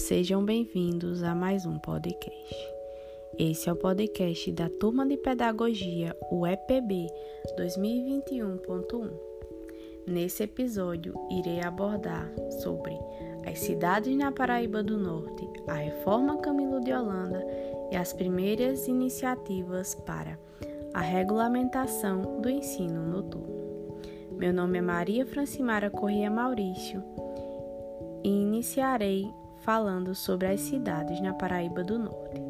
Sejam bem-vindos a mais um podcast. Esse é o podcast da Turma de Pedagogia, o EPB 2021.1. Nesse episódio, irei abordar sobre as cidades na Paraíba do Norte, a reforma Camilo de Holanda e as primeiras iniciativas para a regulamentação do ensino noturno. Meu nome é Maria Francimara Corrêa Maurício e iniciarei falando sobre as cidades na Paraíba do Norte.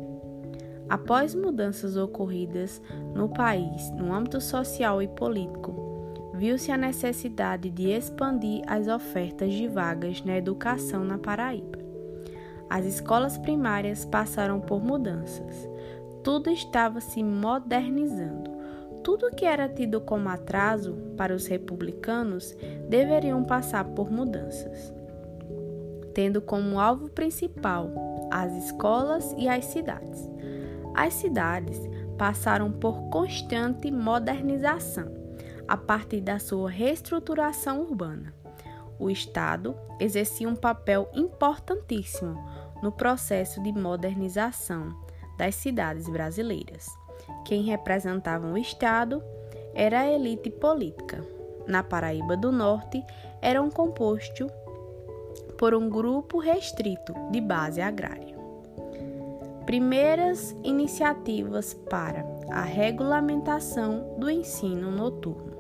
Após mudanças ocorridas no país no âmbito social e político, viu-se a necessidade de expandir as ofertas de vagas na educação na Paraíba. As escolas primárias passaram por mudanças. Tudo estava se modernizando. Tudo que era tido como atraso para os republicanos deveriam passar por mudanças tendo como alvo principal as escolas e as cidades. As cidades passaram por constante modernização a partir da sua reestruturação urbana. O Estado exercia um papel importantíssimo no processo de modernização das cidades brasileiras. Quem representava o Estado era a elite política. Na Paraíba do Norte, eram composto por um grupo restrito de base agrária. Primeiras iniciativas para a regulamentação do ensino noturno.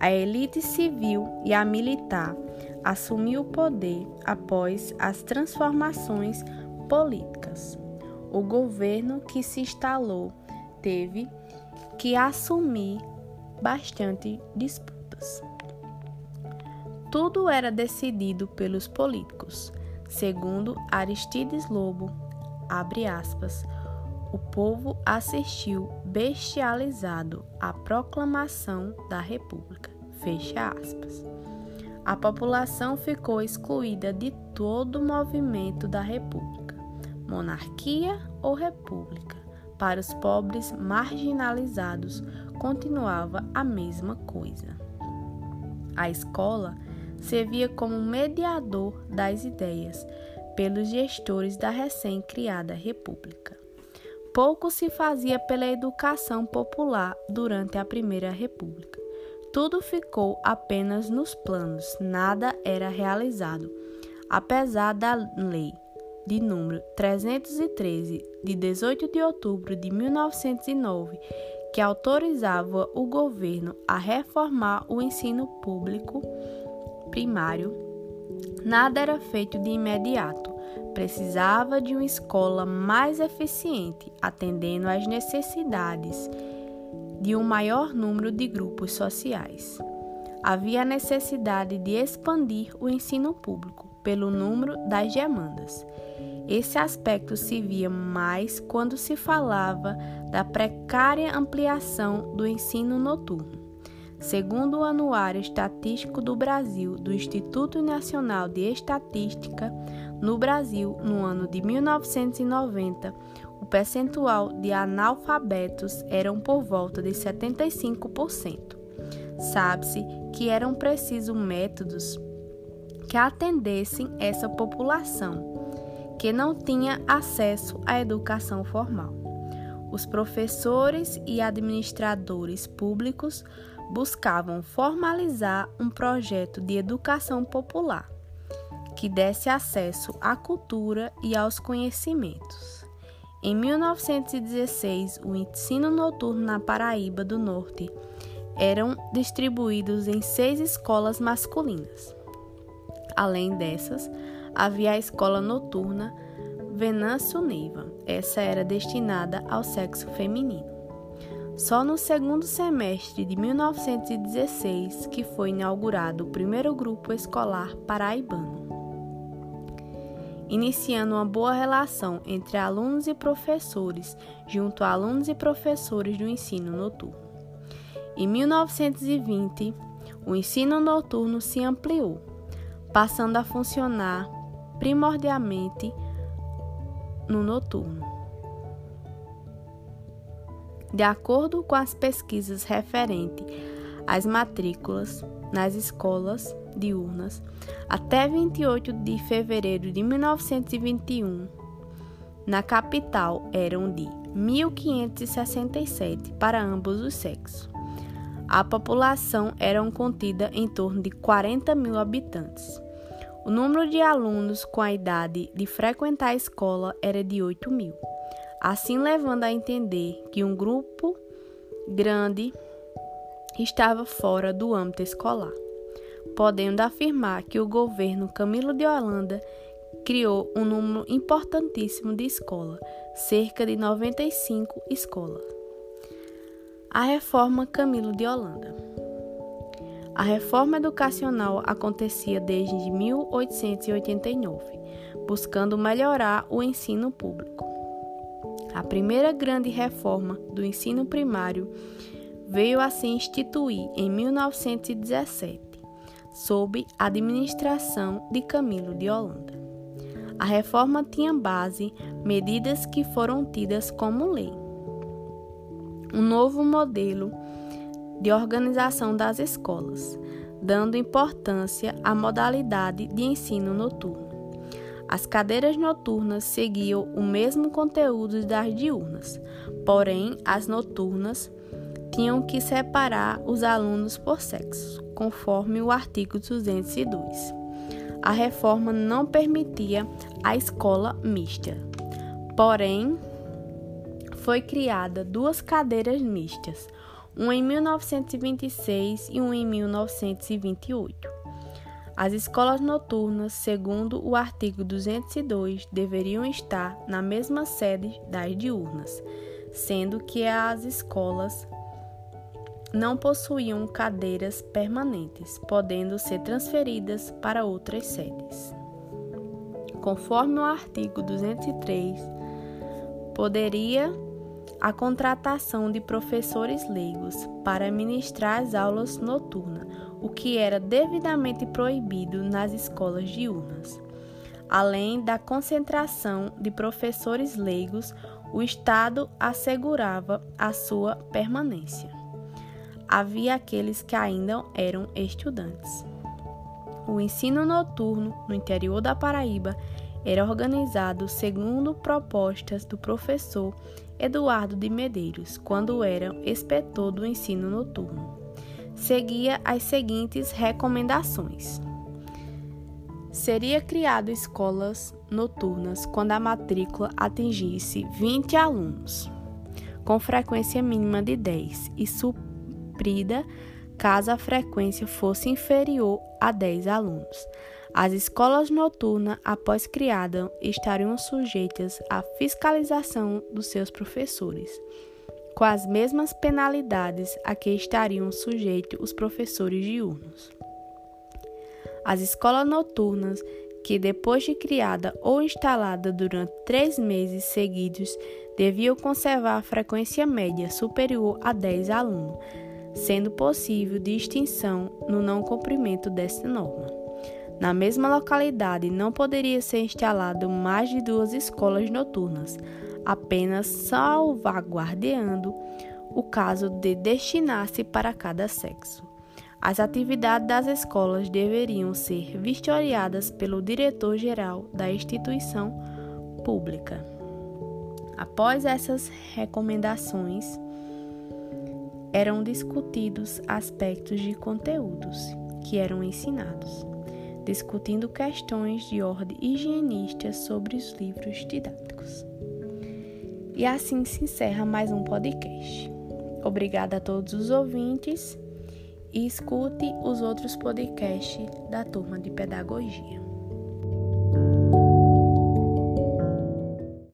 A elite civil e a militar assumiu o poder após as transformações políticas. O governo que se instalou teve que assumir bastante disputas. Tudo era decidido pelos políticos. Segundo Aristides Lobo, aspas, o povo assistiu bestializado à proclamação da República. Fecha aspas. A população ficou excluída de todo o movimento da República, monarquia ou república. Para os pobres marginalizados, continuava a mesma coisa. A escola servia como mediador das ideias pelos gestores da recém-criada República. Pouco se fazia pela educação popular durante a Primeira República. Tudo ficou apenas nos planos, nada era realizado. Apesar da lei de número 313 de 18 de outubro de 1909, que autorizava o governo a reformar o ensino público, primário, nada era feito de imediato. Precisava de uma escola mais eficiente, atendendo às necessidades de um maior número de grupos sociais. Havia necessidade de expandir o ensino público pelo número das demandas. Esse aspecto se via mais quando se falava da precária ampliação do ensino noturno. Segundo o Anuário Estatístico do Brasil do Instituto Nacional de Estatística, no Brasil, no ano de 1990, o percentual de analfabetos eram por volta de 75%. Sabe-se que eram precisos métodos que atendessem essa população, que não tinha acesso à educação formal. Os professores e administradores públicos buscavam formalizar um projeto de educação popular que desse acesso à cultura e aos conhecimentos. Em 1916, o ensino noturno na Paraíba do Norte eram distribuídos em seis escolas masculinas. Além dessas, havia a escola noturna Venâncio Neiva. Essa era destinada ao sexo feminino. Só no segundo semestre de 1916 que foi inaugurado o primeiro grupo escolar paraibano, iniciando uma boa relação entre alunos e professores, junto a alunos e professores do ensino noturno. Em 1920, o ensino noturno se ampliou, passando a funcionar primordialmente no noturno. De acordo com as pesquisas referentes as matrículas nas escolas diurnas até 28 de fevereiro de 1921. Na capital eram de 1.567 para ambos os sexos. A população era contida em torno de 40 mil habitantes. O número de alunos com a idade de frequentar a escola era de 8 mil, assim levando a entender que um grupo grande estava fora do âmbito escolar, podendo afirmar que o governo Camilo de Holanda criou um número importantíssimo de escolas, cerca de 95 escolas. A reforma Camilo de Holanda. A reforma educacional acontecia desde 1889, buscando melhorar o ensino público. A primeira grande reforma do ensino primário veio a se instituir em 1917, sob a administração de Camilo de Holanda. A reforma tinha base medidas que foram tidas como lei. Um novo modelo de organização das escolas, dando importância à modalidade de ensino noturno. As cadeiras noturnas seguiam o mesmo conteúdo das diurnas, porém, as noturnas tinham que separar os alunos por sexo, conforme o artigo 202. A reforma não permitia a escola mista, porém, foi criada duas cadeiras mistas, um em 1926 e um em 1928. As escolas noturnas, segundo o artigo 202, deveriam estar na mesma sede das diurnas, sendo que as escolas não possuíam cadeiras permanentes, podendo ser transferidas para outras sedes. Conforme o artigo 203, poderia a contratação de professores leigos para ministrar as aulas noturnas, o que era devidamente proibido nas escolas diurnas. Além da concentração de professores leigos, o Estado assegurava a sua permanência. Havia aqueles que ainda eram estudantes. O ensino noturno no interior da Paraíba era organizado segundo propostas do professor Eduardo de Medeiros, quando era inspetor do ensino noturno. Seguia as seguintes recomendações: Seria criado escolas noturnas quando a matrícula atingisse 20 alunos, com frequência mínima de 10 e suprida caso a frequência fosse inferior a 10 alunos. As escolas noturnas, após criadas, estariam sujeitas à fiscalização dos seus professores, com as mesmas penalidades a que estariam sujeitos os professores diurnos. As escolas noturnas, que depois de criada ou instalada durante três meses seguidos, deviam conservar a frequência média superior a 10 alunos, sendo possível distinção no não cumprimento desta norma. Na mesma localidade não poderia ser instalado mais de duas escolas noturnas, apenas salvaguardeando o caso de destinar-se para cada sexo. As atividades das escolas deveriam ser vistoriadas pelo diretor-geral da instituição pública. Após essas recomendações, eram discutidos aspectos de conteúdos que eram ensinados discutindo questões de ordem higienista sobre os livros didáticos. E assim se encerra mais um podcast. Obrigada a todos os ouvintes e escute os outros podcasts da turma de pedagogia.